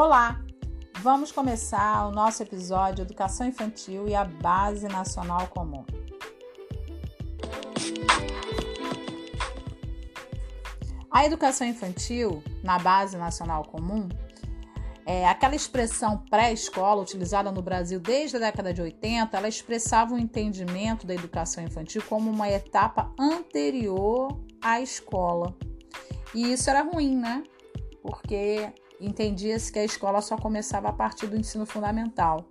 Olá! Vamos começar o nosso episódio Educação Infantil e a Base Nacional Comum. A educação infantil na Base Nacional Comum é aquela expressão pré-escola utilizada no Brasil desde a década de 80, ela expressava o entendimento da educação infantil como uma etapa anterior à escola. E isso era ruim, né? Porque entendia-se que a escola só começava a partir do ensino fundamental,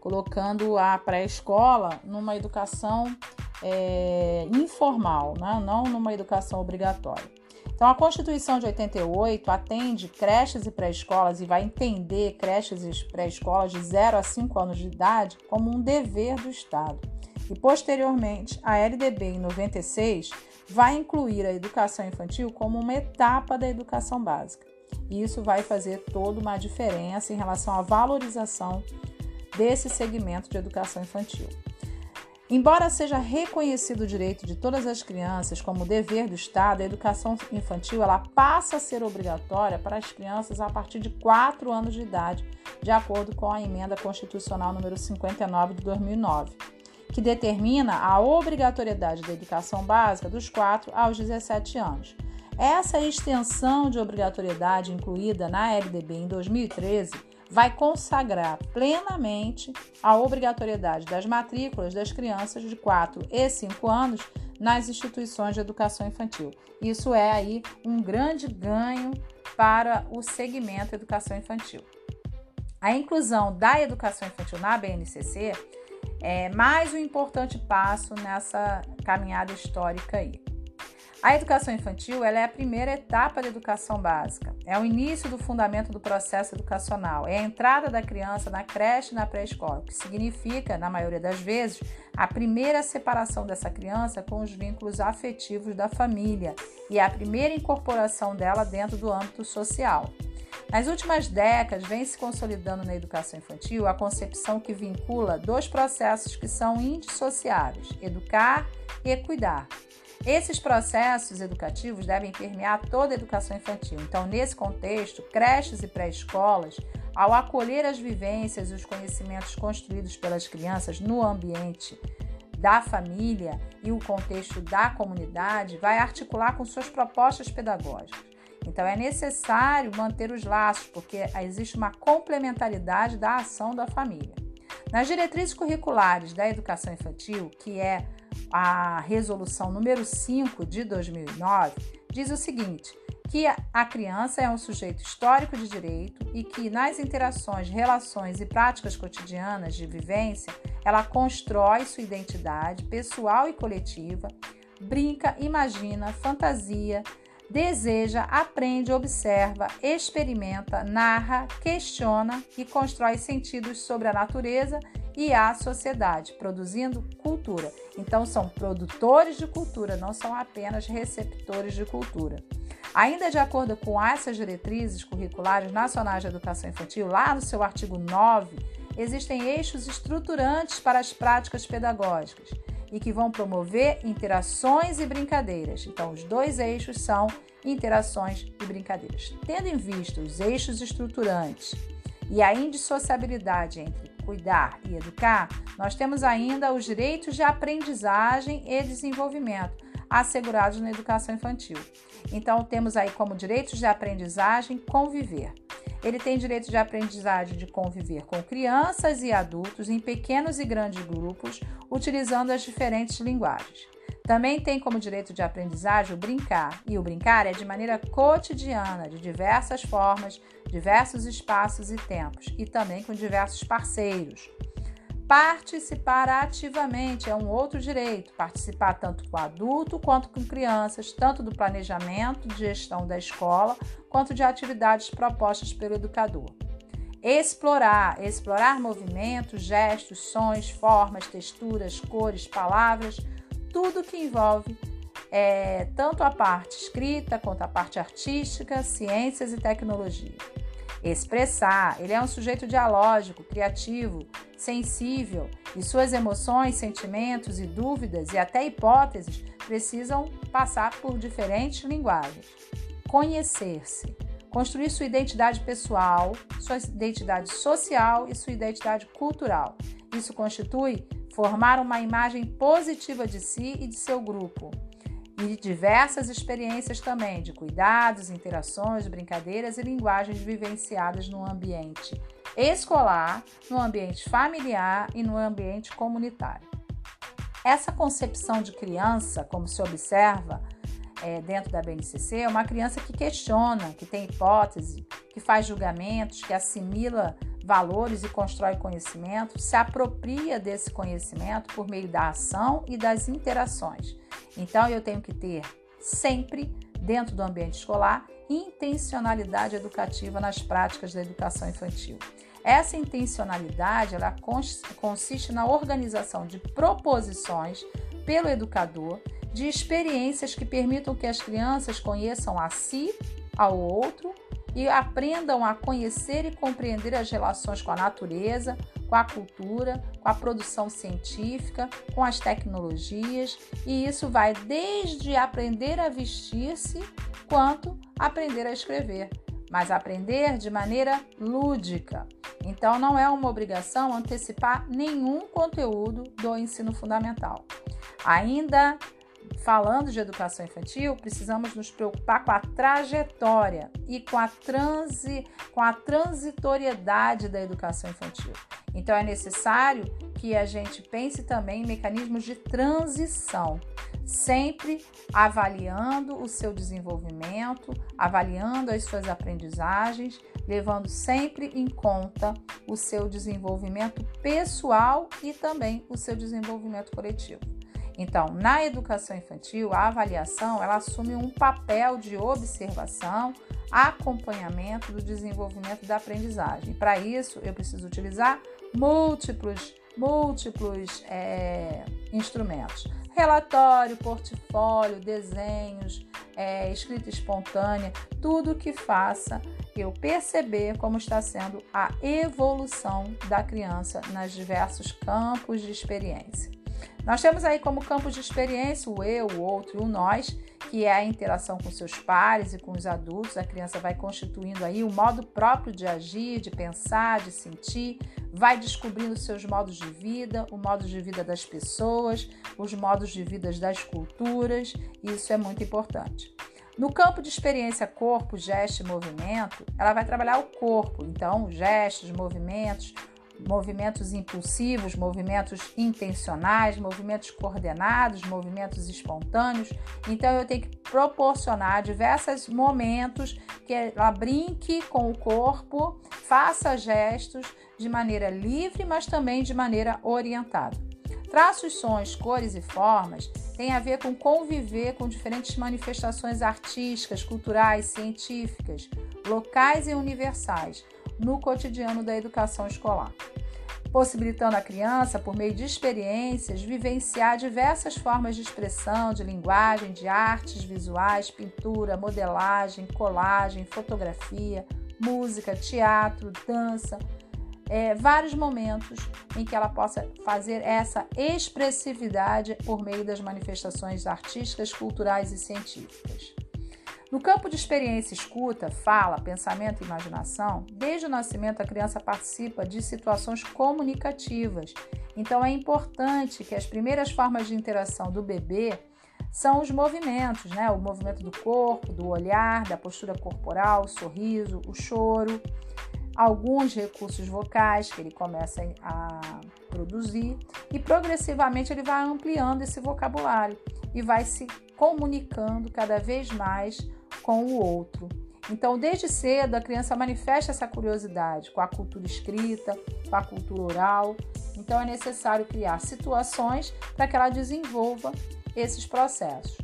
colocando a pré-escola numa educação é, informal, né? não numa educação obrigatória. Então, a Constituição de 88 atende creches e pré-escolas e vai entender creches e pré-escolas de 0 a 5 anos de idade como um dever do Estado. E, posteriormente, a LDB, em 96, vai incluir a educação infantil como uma etapa da educação básica. E isso vai fazer toda uma diferença em relação à valorização desse segmento de educação infantil. Embora seja reconhecido o direito de todas as crianças como dever do Estado, a educação infantil ela passa a ser obrigatória para as crianças a partir de 4 anos de idade, de acordo com a emenda constitucional número 59 de 2009, que determina a obrigatoriedade da educação básica dos 4 aos 17 anos. Essa extensão de obrigatoriedade incluída na LDB em 2013 vai consagrar plenamente a obrigatoriedade das matrículas das crianças de 4 e 5 anos nas instituições de educação infantil. Isso é aí um grande ganho para o segmento educação infantil. A inclusão da educação infantil na BNCC é mais um importante passo nessa caminhada histórica aí. A educação infantil é a primeira etapa da educação básica. É o início do fundamento do processo educacional. É a entrada da criança na creche e na pré-escola, que significa, na maioria das vezes, a primeira separação dessa criança com os vínculos afetivos da família e a primeira incorporação dela dentro do âmbito social. Nas últimas décadas, vem se consolidando na educação infantil a concepção que vincula dois processos que são indissociáveis: educar e cuidar. Esses processos educativos devem permear toda a educação infantil. Então, nesse contexto, creches e pré-escolas, ao acolher as vivências e os conhecimentos construídos pelas crianças no ambiente da família e o contexto da comunidade, vai articular com suas propostas pedagógicas. Então, é necessário manter os laços, porque existe uma complementaridade da ação da família. Nas diretrizes curriculares da educação infantil, que é a resolução número 5 de 2009 diz o seguinte: que a criança é um sujeito histórico de direito e que nas interações, relações e práticas cotidianas de vivência, ela constrói sua identidade pessoal e coletiva, brinca, imagina, fantasia, deseja, aprende, observa, experimenta, narra, questiona e constrói sentidos sobre a natureza e a sociedade, produzindo cultura. Então, são produtores de cultura, não são apenas receptores de cultura. Ainda de acordo com essas diretrizes curriculares nacionais de educação infantil, lá no seu artigo 9, existem eixos estruturantes para as práticas pedagógicas e que vão promover interações e brincadeiras. Então, os dois eixos são interações e brincadeiras. Tendo em vista os eixos estruturantes e a indissociabilidade entre cuidar e educar, nós temos ainda os direitos de aprendizagem e desenvolvimento assegurados na educação infantil. Então, temos aí como direitos de aprendizagem conviver. Ele tem direito de aprendizagem de conviver com crianças e adultos em pequenos e grandes grupos, utilizando as diferentes linguagens. Também tem como direito de aprendizagem o brincar, e o brincar é de maneira cotidiana, de diversas formas, diversos espaços e tempos, e também com diversos parceiros. Participar ativamente é um outro direito, participar tanto com adulto quanto com crianças, tanto do planejamento de gestão da escola, quanto de atividades propostas pelo educador. Explorar, explorar movimentos, gestos, sons, formas, texturas, cores, palavras, tudo que envolve é, tanto a parte escrita quanto a parte artística, ciências e tecnologia. Expressar, ele é um sujeito dialógico, criativo, sensível e suas emoções, sentimentos e dúvidas e até hipóteses precisam passar por diferentes linguagens. Conhecer-se. construir sua identidade pessoal, sua identidade social e sua identidade cultural. Isso constitui formar uma imagem positiva de si e de seu grupo. E diversas experiências também de cuidados, interações, brincadeiras e linguagens vivenciadas no ambiente escolar, no ambiente familiar e no ambiente comunitário. Essa concepção de criança, como se observa é, dentro da BNCC, é uma criança que questiona, que tem hipótese, que faz julgamentos, que assimila valores e constrói conhecimento, se apropria desse conhecimento por meio da ação e das interações. Então, eu tenho que ter sempre, dentro do ambiente escolar, intencionalidade educativa nas práticas da educação infantil. Essa intencionalidade ela consiste na organização de proposições pelo educador de experiências que permitam que as crianças conheçam a si, ao outro e aprendam a conhecer e compreender as relações com a natureza, com a cultura, com a produção científica, com as tecnologias, e isso vai desde aprender a vestir-se quanto aprender a escrever, mas aprender de maneira lúdica. Então não é uma obrigação antecipar nenhum conteúdo do ensino fundamental. Ainda falando de educação infantil, precisamos nos preocupar com a trajetória e com a, transi, com a transitoriedade da educação infantil. Então, é necessário que a gente pense também em mecanismos de transição, sempre avaliando o seu desenvolvimento, avaliando as suas aprendizagens, levando sempre em conta o seu desenvolvimento pessoal e também o seu desenvolvimento coletivo. Então, na educação infantil, a avaliação ela assume um papel de observação, acompanhamento do desenvolvimento da aprendizagem. Para isso, eu preciso utilizar múltiplos, múltiplos é, instrumentos: relatório, portfólio, desenhos, é, escrita espontânea, tudo que faça eu perceber como está sendo a evolução da criança nos diversos campos de experiência. Nós temos aí como campos de experiência o eu, o outro e o nós, que é a interação com seus pares e com os adultos. A criança vai constituindo aí o modo próprio de agir, de pensar, de sentir, vai descobrindo seus modos de vida, o modo de vida das pessoas, os modos de vida das culturas, isso é muito importante. No campo de experiência corpo, gesto e movimento, ela vai trabalhar o corpo, então gestos, movimentos, movimentos impulsivos, movimentos intencionais, movimentos coordenados, movimentos espontâneos. Então eu tenho que proporcionar diversos momentos que ela brinque com o corpo, faça gestos de maneira livre, mas também de maneira orientada. Traços, sons, cores e formas têm a ver com conviver com diferentes manifestações artísticas, culturais, científicas, locais e universais no cotidiano da educação escolar, possibilitando a criança, por meio de experiências, vivenciar diversas formas de expressão, de linguagem, de artes visuais, pintura, modelagem, colagem, fotografia, música, teatro, dança, é, vários momentos em que ela possa fazer essa expressividade por meio das manifestações artísticas, culturais e científicas. No campo de experiência escuta, fala, pensamento e imaginação, desde o nascimento a criança participa de situações comunicativas. Então é importante que as primeiras formas de interação do bebê são os movimentos, né? O movimento do corpo, do olhar, da postura corporal, o sorriso, o choro, alguns recursos vocais que ele começa a produzir e progressivamente ele vai ampliando esse vocabulário e vai se comunicando cada vez mais com o outro. Então, desde cedo, a criança manifesta essa curiosidade com a cultura escrita, com a cultura oral. Então, é necessário criar situações para que ela desenvolva esses processos.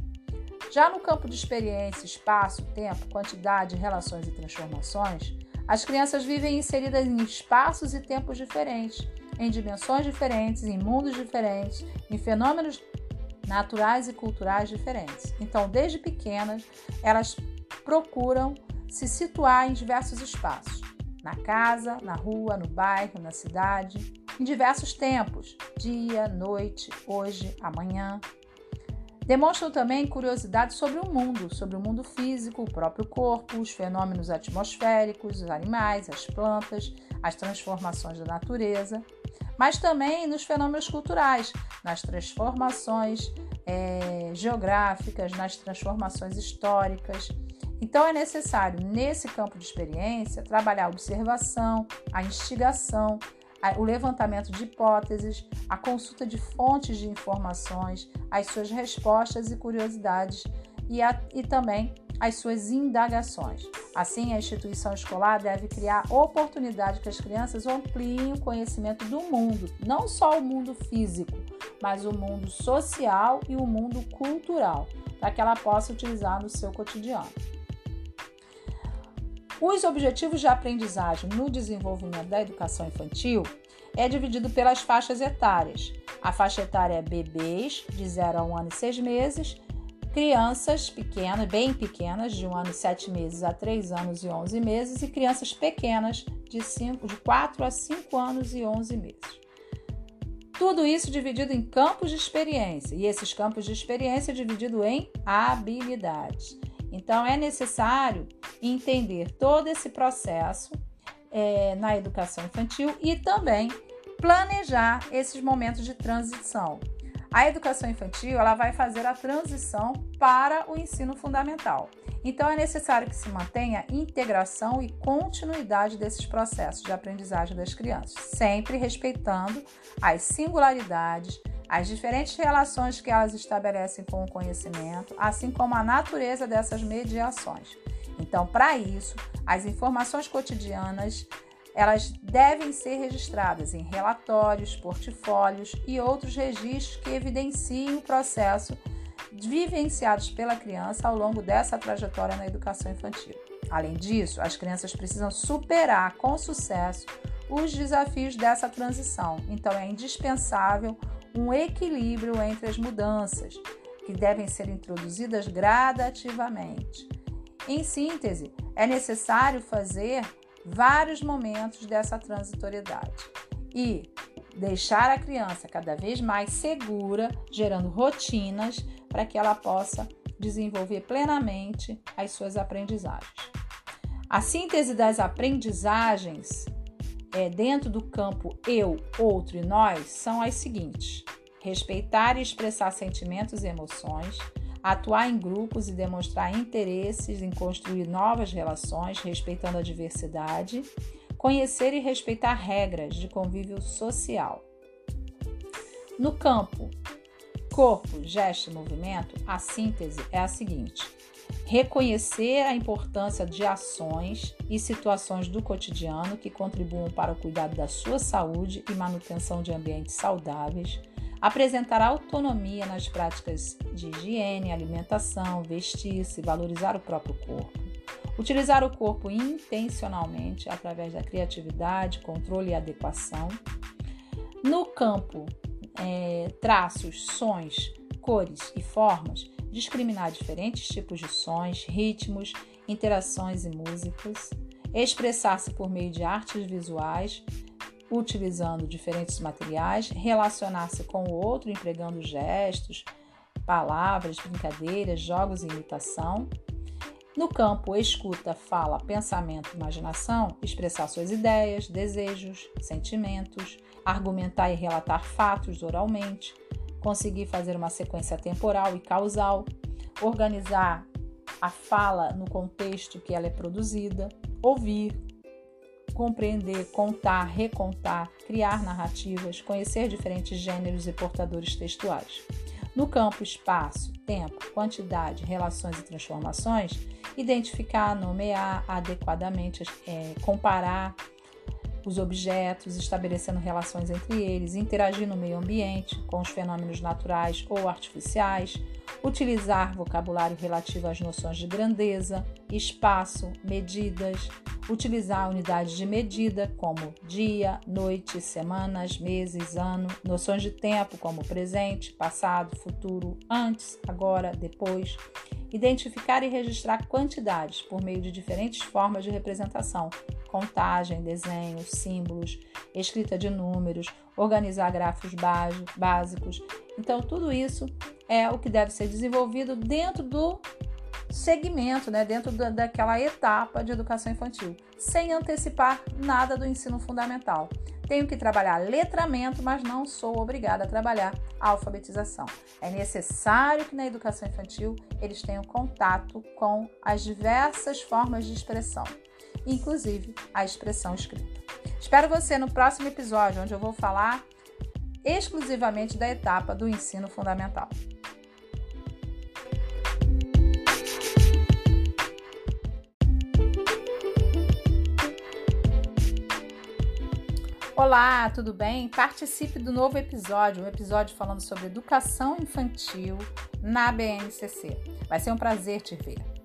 Já no campo de experiência, espaço, tempo, quantidade, relações e transformações, as crianças vivem inseridas em espaços e tempos diferentes, em dimensões diferentes, em mundos diferentes, em fenômenos naturais e culturais diferentes. Então, desde pequenas, elas procuram se situar em diversos espaços, na casa, na rua, no bairro, na cidade, em diversos tempos, dia, noite, hoje, amanhã. Demonstram também curiosidade sobre o mundo, sobre o mundo físico, o próprio corpo, os fenômenos atmosféricos, os animais, as plantas, as transformações da natureza, mas também nos fenômenos culturais, nas transformações é, geográficas, nas transformações históricas. Então é necessário, nesse campo de experiência, trabalhar a observação, a instigação, o levantamento de hipóteses, a consulta de fontes de informações, as suas respostas e curiosidades e, a, e também as suas indagações. Assim, a instituição escolar deve criar oportunidade que as crianças ampliem o conhecimento do mundo, não só o mundo físico, mas o mundo social e o mundo cultural, para que ela possa utilizar no seu cotidiano. Os objetivos de aprendizagem no desenvolvimento da educação infantil é dividido pelas faixas etárias. A faixa etária é bebês, de 0 a 1 um ano e 6 meses, crianças pequenas, bem pequenas, de 1 um ano e 7 meses a 3 anos e 11 meses, e crianças pequenas, de, 5, de 4 a 5 anos e 11 meses. Tudo isso dividido em campos de experiência, e esses campos de experiência dividido em habilidades. Então, é necessário entender todo esse processo é, na educação infantil e também planejar esses momentos de transição. A educação infantil ela vai fazer a transição para o ensino fundamental. Então é necessário que se mantenha integração e continuidade desses processos de aprendizagem das crianças, sempre respeitando as singularidades, as diferentes relações que elas estabelecem com o conhecimento, assim como a natureza dessas mediações. Então, para isso, as informações cotidianas elas devem ser registradas em relatórios, portfólios e outros registros que evidenciem o processo vivenciados pela criança ao longo dessa trajetória na educação infantil. Além disso, as crianças precisam superar com sucesso os desafios dessa transição. Então, é indispensável um equilíbrio entre as mudanças, que devem ser introduzidas gradativamente. Em síntese, é necessário fazer vários momentos dessa transitoriedade e deixar a criança cada vez mais segura, gerando rotinas para que ela possa desenvolver plenamente as suas aprendizagens. A síntese das aprendizagens é, dentro do campo eu, outro e nós são as seguintes: respeitar e expressar sentimentos e emoções, atuar em grupos e demonstrar interesses em construir novas relações, respeitando a diversidade, conhecer e respeitar regras de convívio social. No campo corpo, gesto e movimento, a síntese é a seguinte: reconhecer a importância de ações e situações do cotidiano que contribuam para o cuidado da sua saúde e manutenção de ambientes saudáveis, apresentar autonomia nas práticas de higiene, alimentação, vestir-se, valorizar o próprio corpo, utilizar o corpo intencionalmente através da criatividade, controle e adequação. No campo é, traços, sons, cores e formas, discriminar diferentes tipos de sons, ritmos, interações e músicas, expressar-se por meio de artes visuais, utilizando diferentes materiais, relacionar-se com o outro empregando gestos, palavras, brincadeiras, jogos e imitação. No campo escuta, fala, pensamento, imaginação, expressar suas ideias, desejos, sentimentos, argumentar e relatar fatos oralmente, conseguir fazer uma sequência temporal e causal, organizar a fala no contexto que ela é produzida, ouvir, compreender, contar, recontar, criar narrativas, conhecer diferentes gêneros e portadores textuais. No campo espaço, tempo, quantidade, relações e transformações, identificar, nomear adequadamente, é, comparar os objetos, estabelecendo relações entre eles, interagir no meio ambiente com os fenômenos naturais ou artificiais, utilizar vocabulário relativo às noções de grandeza, espaço, medidas, utilizar unidades de medida como dia, noite, semanas, meses, ano, noções de tempo como presente, passado, futuro, antes, agora, depois, identificar e registrar quantidades por meio de diferentes formas de representação, contagem, desenhos, símbolos, escrita de números, organizar gráficos básicos. Então, tudo isso é o que deve ser desenvolvido dentro do segmento, né, dentro da, daquela etapa de educação infantil, sem antecipar nada do ensino fundamental. Tenho que trabalhar letramento, mas não sou obrigada a trabalhar alfabetização. É necessário que na educação infantil eles tenham contato com as diversas formas de expressão, inclusive a expressão escrita. Espero você no próximo episódio, onde eu vou falar exclusivamente da etapa do ensino fundamental. Olá, tudo bem? Participe do novo episódio, um episódio falando sobre educação infantil na BNCC. Vai ser um prazer te ver.